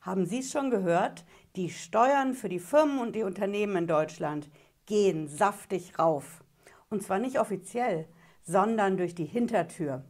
Haben Sie es schon gehört? Die Steuern für die Firmen und die Unternehmen in Deutschland gehen saftig rauf. Und zwar nicht offiziell, sondern durch die Hintertür.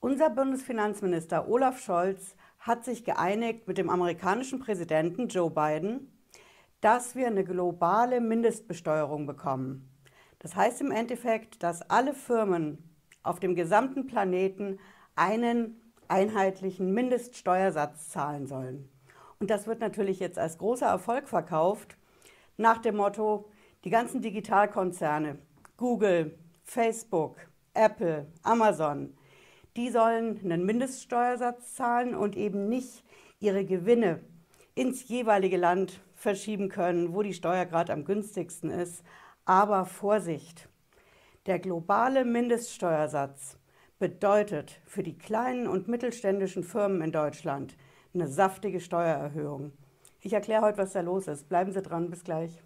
Unser Bundesfinanzminister Olaf Scholz hat sich geeinigt mit dem amerikanischen Präsidenten Joe Biden, dass wir eine globale Mindestbesteuerung bekommen. Das heißt im Endeffekt, dass alle Firmen auf dem gesamten Planeten einen einheitlichen Mindeststeuersatz zahlen sollen. Und das wird natürlich jetzt als großer Erfolg verkauft, nach dem Motto, die ganzen Digitalkonzerne, Google, Facebook, Apple, Amazon, die sollen einen Mindeststeuersatz zahlen und eben nicht ihre Gewinne ins jeweilige Land verschieben können, wo die Steuer gerade am günstigsten ist. Aber Vorsicht, der globale Mindeststeuersatz bedeutet für die kleinen und mittelständischen Firmen in Deutschland eine saftige Steuererhöhung. Ich erkläre heute, was da los ist. Bleiben Sie dran, bis gleich.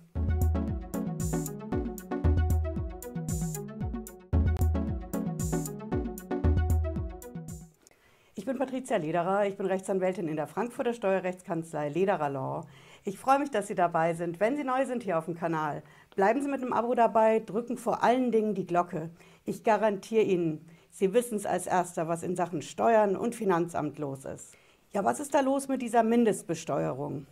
Ich bin Patricia Lederer, ich bin Rechtsanwältin in der Frankfurter Steuerrechtskanzlei Lederer Law. Ich freue mich, dass Sie dabei sind. Wenn Sie neu sind hier auf dem Kanal, bleiben Sie mit einem Abo dabei, drücken vor allen Dingen die Glocke. Ich garantiere Ihnen, Sie wissen es als Erster, was in Sachen Steuern und Finanzamt los ist. Ja, was ist da los mit dieser Mindestbesteuerung?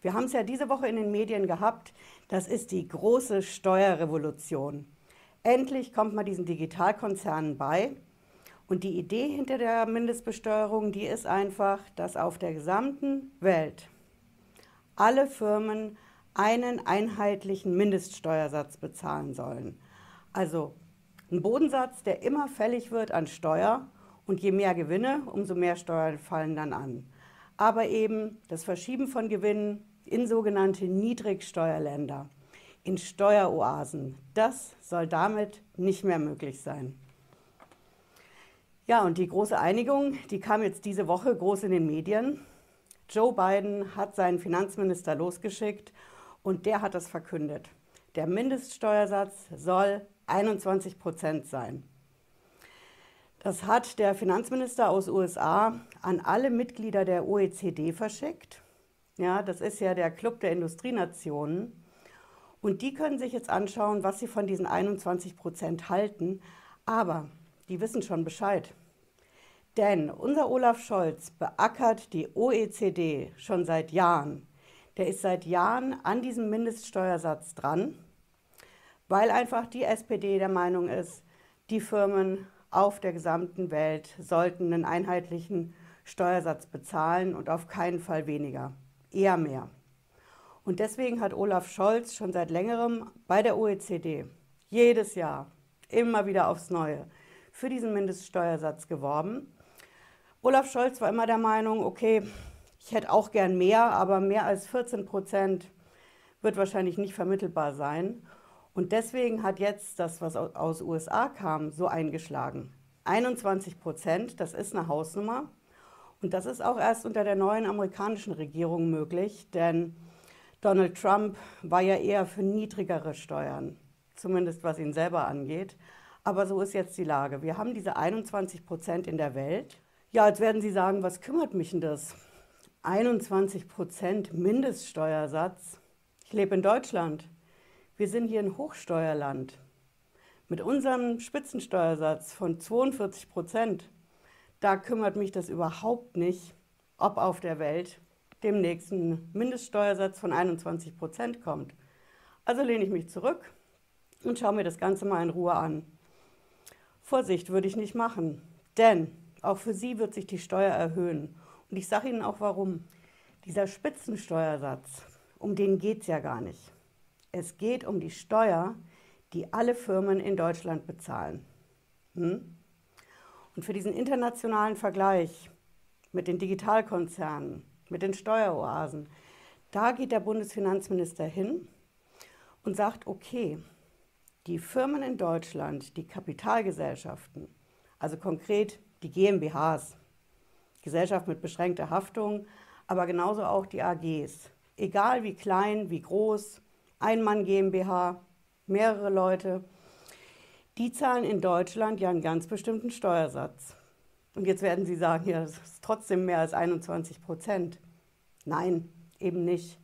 Wir haben es ja diese Woche in den Medien gehabt, das ist die große Steuerrevolution. Endlich kommt man diesen Digitalkonzernen bei und die Idee hinter der Mindestbesteuerung, die ist einfach, dass auf der gesamten Welt alle Firmen einen einheitlichen Mindeststeuersatz bezahlen sollen. Also ein Bodensatz, der immer fällig wird an Steuer und je mehr Gewinne, umso mehr Steuern fallen dann an. Aber eben das Verschieben von Gewinnen in sogenannte Niedrigsteuerländer, in Steueroasen, das soll damit nicht mehr möglich sein. Ja, und die große Einigung, die kam jetzt diese Woche groß in den Medien. Joe Biden hat seinen Finanzminister losgeschickt und der hat das verkündet. Der Mindeststeuersatz soll 21 Prozent sein. Das hat der Finanzminister aus USA an alle Mitglieder der OECD verschickt. Ja, das ist ja der Club der Industrienationen. Und die können sich jetzt anschauen, was sie von diesen 21 Prozent halten. Aber die wissen schon Bescheid. Denn unser Olaf Scholz beackert die OECD schon seit Jahren. Der ist seit Jahren an diesem Mindeststeuersatz dran, weil einfach die SPD der Meinung ist, die Firmen auf der gesamten Welt sollten einen einheitlichen Steuersatz bezahlen und auf keinen Fall weniger, eher mehr. Und deswegen hat Olaf Scholz schon seit längerem bei der OECD jedes Jahr immer wieder aufs Neue für diesen Mindeststeuersatz geworben. Olaf Scholz war immer der Meinung, okay, ich hätte auch gern mehr, aber mehr als 14 Prozent wird wahrscheinlich nicht vermittelbar sein. Und deswegen hat jetzt das, was aus USA kam, so eingeschlagen. 21 Prozent, das ist eine Hausnummer. Und das ist auch erst unter der neuen amerikanischen Regierung möglich, denn Donald Trump war ja eher für niedrigere Steuern, zumindest was ihn selber angeht. Aber so ist jetzt die Lage. Wir haben diese 21 Prozent in der Welt. Ja, jetzt werden Sie sagen, was kümmert mich denn das? 21 Prozent Mindeststeuersatz. Ich lebe in Deutschland. Wir sind hier ein Hochsteuerland. Mit unserem Spitzensteuersatz von 42 Prozent, da kümmert mich das überhaupt nicht, ob auf der Welt demnächst ein Mindeststeuersatz von 21 Prozent kommt. Also lehne ich mich zurück und schaue mir das Ganze mal in Ruhe an. Vorsicht würde ich nicht machen, denn auch für Sie wird sich die Steuer erhöhen. Und ich sage Ihnen auch warum. Dieser Spitzensteuersatz, um den geht es ja gar nicht. Es geht um die Steuer, die alle Firmen in Deutschland bezahlen. Hm? Und für diesen internationalen Vergleich mit den Digitalkonzernen, mit den Steueroasen, da geht der Bundesfinanzminister hin und sagt, okay, die Firmen in Deutschland, die Kapitalgesellschaften, also konkret die GmbHs, Gesellschaft mit beschränkter Haftung, aber genauso auch die AGs, egal wie klein, wie groß, Einmann GmbH, mehrere Leute, die zahlen in Deutschland ja einen ganz bestimmten Steuersatz. Und jetzt werden Sie sagen, ja, das ist trotzdem mehr als 21 Prozent. Nein, eben nicht.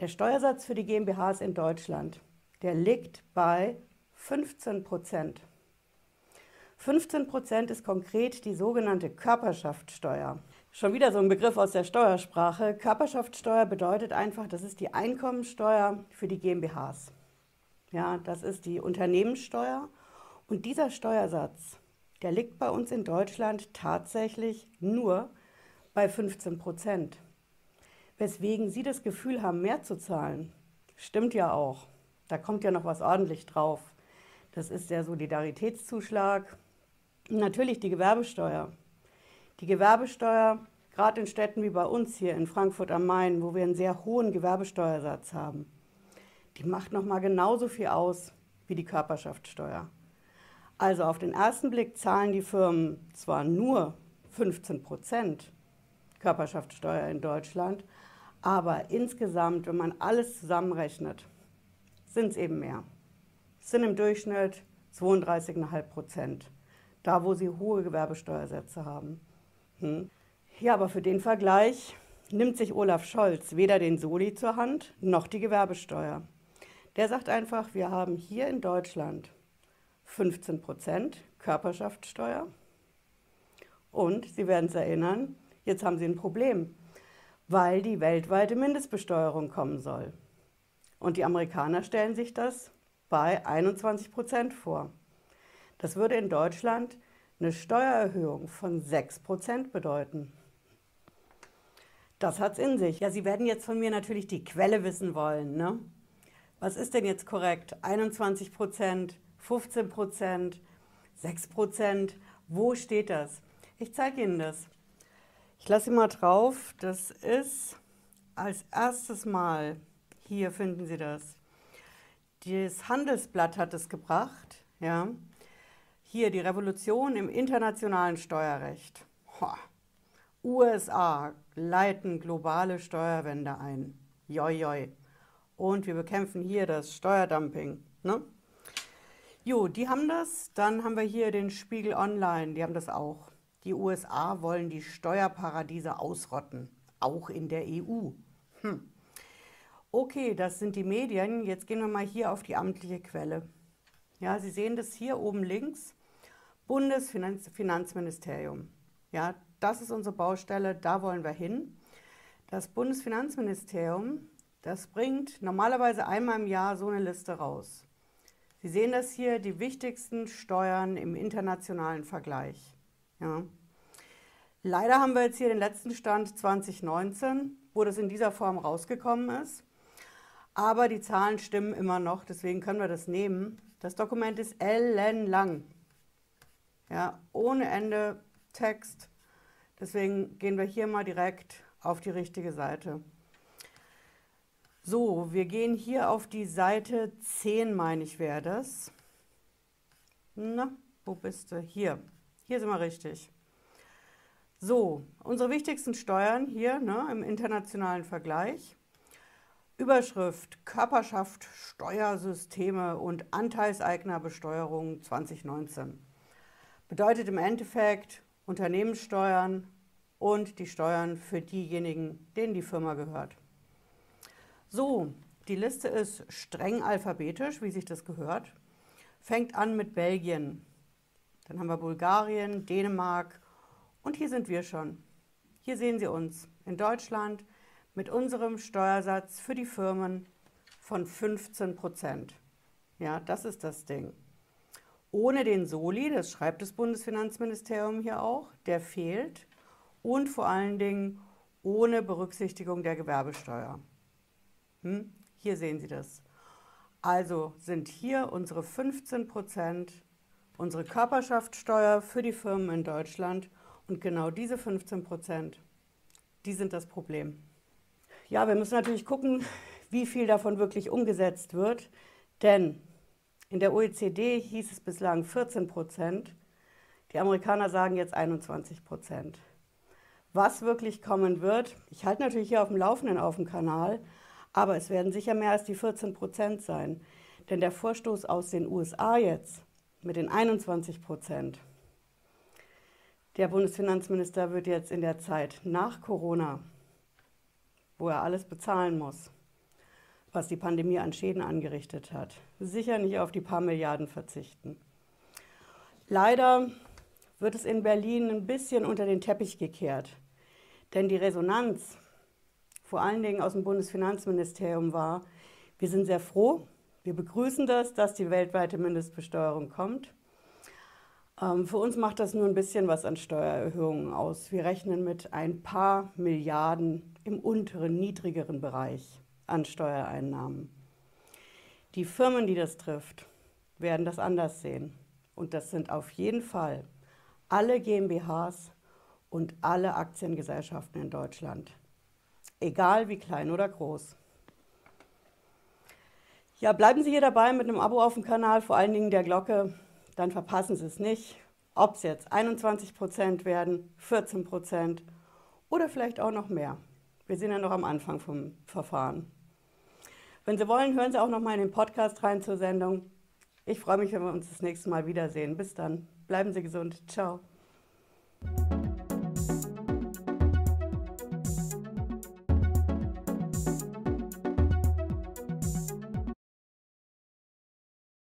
Der Steuersatz für die GmbHs in Deutschland, der liegt bei 15 Prozent. 15 Prozent ist konkret die sogenannte Körperschaftssteuer. Schon wieder so ein Begriff aus der Steuersprache. Körperschaftssteuer bedeutet einfach, das ist die Einkommensteuer für die GmbHs. Ja, das ist die Unternehmenssteuer. Und dieser Steuersatz, der liegt bei uns in Deutschland tatsächlich nur bei 15 Prozent. Weswegen Sie das Gefühl haben, mehr zu zahlen. Stimmt ja auch. Da kommt ja noch was ordentlich drauf. Das ist der Solidaritätszuschlag. Natürlich die Gewerbesteuer. Die Gewerbesteuer, gerade in Städten wie bei uns hier in Frankfurt am Main, wo wir einen sehr hohen Gewerbesteuersatz haben, die macht noch mal genauso viel aus wie die Körperschaftssteuer. Also auf den ersten Blick zahlen die Firmen zwar nur 15 Prozent Körperschaftssteuer in Deutschland, aber insgesamt, wenn man alles zusammenrechnet, sind es eben mehr. Es sind im Durchschnitt 32,5 Prozent, da wo sie hohe Gewerbesteuersätze haben. Hm. Ja, aber für den Vergleich nimmt sich Olaf Scholz weder den Soli zur Hand noch die Gewerbesteuer. Der sagt einfach, wir haben hier in Deutschland 15 Prozent Körperschaftssteuer. Und Sie werden es erinnern, jetzt haben Sie ein Problem, weil die weltweite Mindestbesteuerung kommen soll. Und die Amerikaner stellen sich das bei 21 Prozent vor. Das würde in Deutschland eine Steuererhöhung von 6 Prozent bedeuten. Das hat's in sich. Ja, Sie werden jetzt von mir natürlich die Quelle wissen wollen. Ne? Was ist denn jetzt korrekt? 21 Prozent, 15 Prozent, 6 Prozent? Wo steht das? Ich zeige Ihnen das. Ich lasse Sie mal drauf. Das ist als erstes Mal, hier finden Sie das. Das Handelsblatt hat es gebracht. Ja. Hier die Revolution im internationalen Steuerrecht. Ho. USA leiten globale Steuerwende ein. Joi, joi und wir bekämpfen hier das Steuerdumping. Ne? Jo, die haben das. Dann haben wir hier den Spiegel Online, die haben das auch. Die USA wollen die Steuerparadiese ausrotten, auch in der EU. Hm. Okay, das sind die Medien. Jetzt gehen wir mal hier auf die amtliche Quelle. Ja, Sie sehen das hier oben links. Bundesfinanzministerium. Ja, das ist unsere Baustelle, da wollen wir hin. Das Bundesfinanzministerium das bringt normalerweise einmal im Jahr so eine Liste raus. Sie sehen das hier, die wichtigsten Steuern im internationalen Vergleich. Ja. Leider haben wir jetzt hier den letzten Stand 2019, wo das in dieser Form rausgekommen ist. Aber die Zahlen stimmen immer noch, deswegen können wir das nehmen. Das Dokument ist ellenlang. Ja, ohne Ende Text. Deswegen gehen wir hier mal direkt auf die richtige Seite. So, wir gehen hier auf die Seite 10, meine ich, wäre das. Na, wo bist du? Hier. Hier sind wir richtig. So, unsere wichtigsten Steuern hier ne, im internationalen Vergleich. Überschrift Körperschaft, Steuersysteme und Anteilseignerbesteuerung 2019. Bedeutet im Endeffekt Unternehmenssteuern und die Steuern für diejenigen, denen die Firma gehört. So, die Liste ist streng alphabetisch, wie sich das gehört. Fängt an mit Belgien. Dann haben wir Bulgarien, Dänemark und hier sind wir schon. Hier sehen Sie uns in Deutschland mit unserem Steuersatz für die Firmen von 15 Prozent. Ja, das ist das Ding. Ohne den Soli, das schreibt das Bundesfinanzministerium hier auch, der fehlt. Und vor allen Dingen ohne Berücksichtigung der Gewerbesteuer. Hm? Hier sehen Sie das. Also sind hier unsere 15 Prozent unsere Körperschaftssteuer für die Firmen in Deutschland und genau diese 15 Prozent, die sind das Problem. Ja, wir müssen natürlich gucken, wie viel davon wirklich umgesetzt wird, denn in der OECD hieß es bislang 14 Prozent, die Amerikaner sagen jetzt 21 Prozent. Was wirklich kommen wird, ich halte natürlich hier auf dem Laufenden auf dem Kanal, aber es werden sicher mehr als die 14 Prozent sein. Denn der Vorstoß aus den USA jetzt mit den 21 Prozent, der Bundesfinanzminister wird jetzt in der Zeit nach Corona wo er alles bezahlen muss, was die Pandemie an Schäden angerichtet hat. Sicher nicht auf die paar Milliarden verzichten. Leider wird es in Berlin ein bisschen unter den Teppich gekehrt. Denn die Resonanz, vor allen Dingen aus dem Bundesfinanzministerium, war, wir sind sehr froh, wir begrüßen das, dass die weltweite Mindestbesteuerung kommt. Ähm, für uns macht das nur ein bisschen was an Steuererhöhungen aus. Wir rechnen mit ein paar Milliarden im unteren, niedrigeren Bereich an Steuereinnahmen. Die Firmen, die das trifft, werden das anders sehen. Und das sind auf jeden Fall alle GmbHs und alle Aktiengesellschaften in Deutschland. Egal wie klein oder groß. Ja, bleiben Sie hier dabei mit einem Abo auf dem Kanal, vor allen Dingen der Glocke, dann verpassen Sie es nicht. Ob es jetzt 21 Prozent werden, 14 Prozent oder vielleicht auch noch mehr. Wir sind ja noch am Anfang vom Verfahren. Wenn Sie wollen, hören Sie auch noch mal in den Podcast rein zur Sendung. Ich freue mich, wenn wir uns das nächste Mal wiedersehen. Bis dann. Bleiben Sie gesund. Ciao.